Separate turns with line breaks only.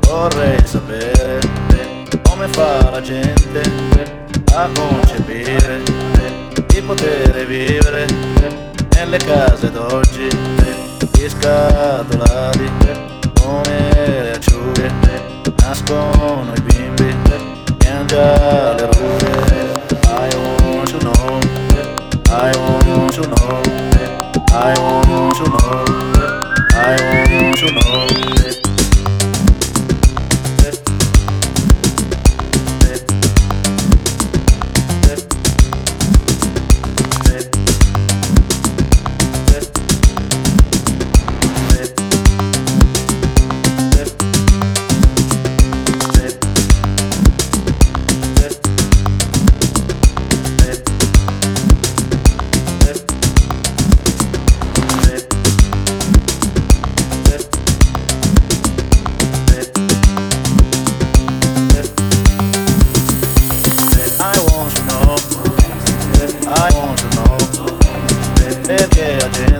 Vorrei sapere come fa la gente a concepire di poter vivere nelle case d'oggi, scatolati come le acciughe, nascono i bimbi che hanno già le rughe. I want to know, I want to know,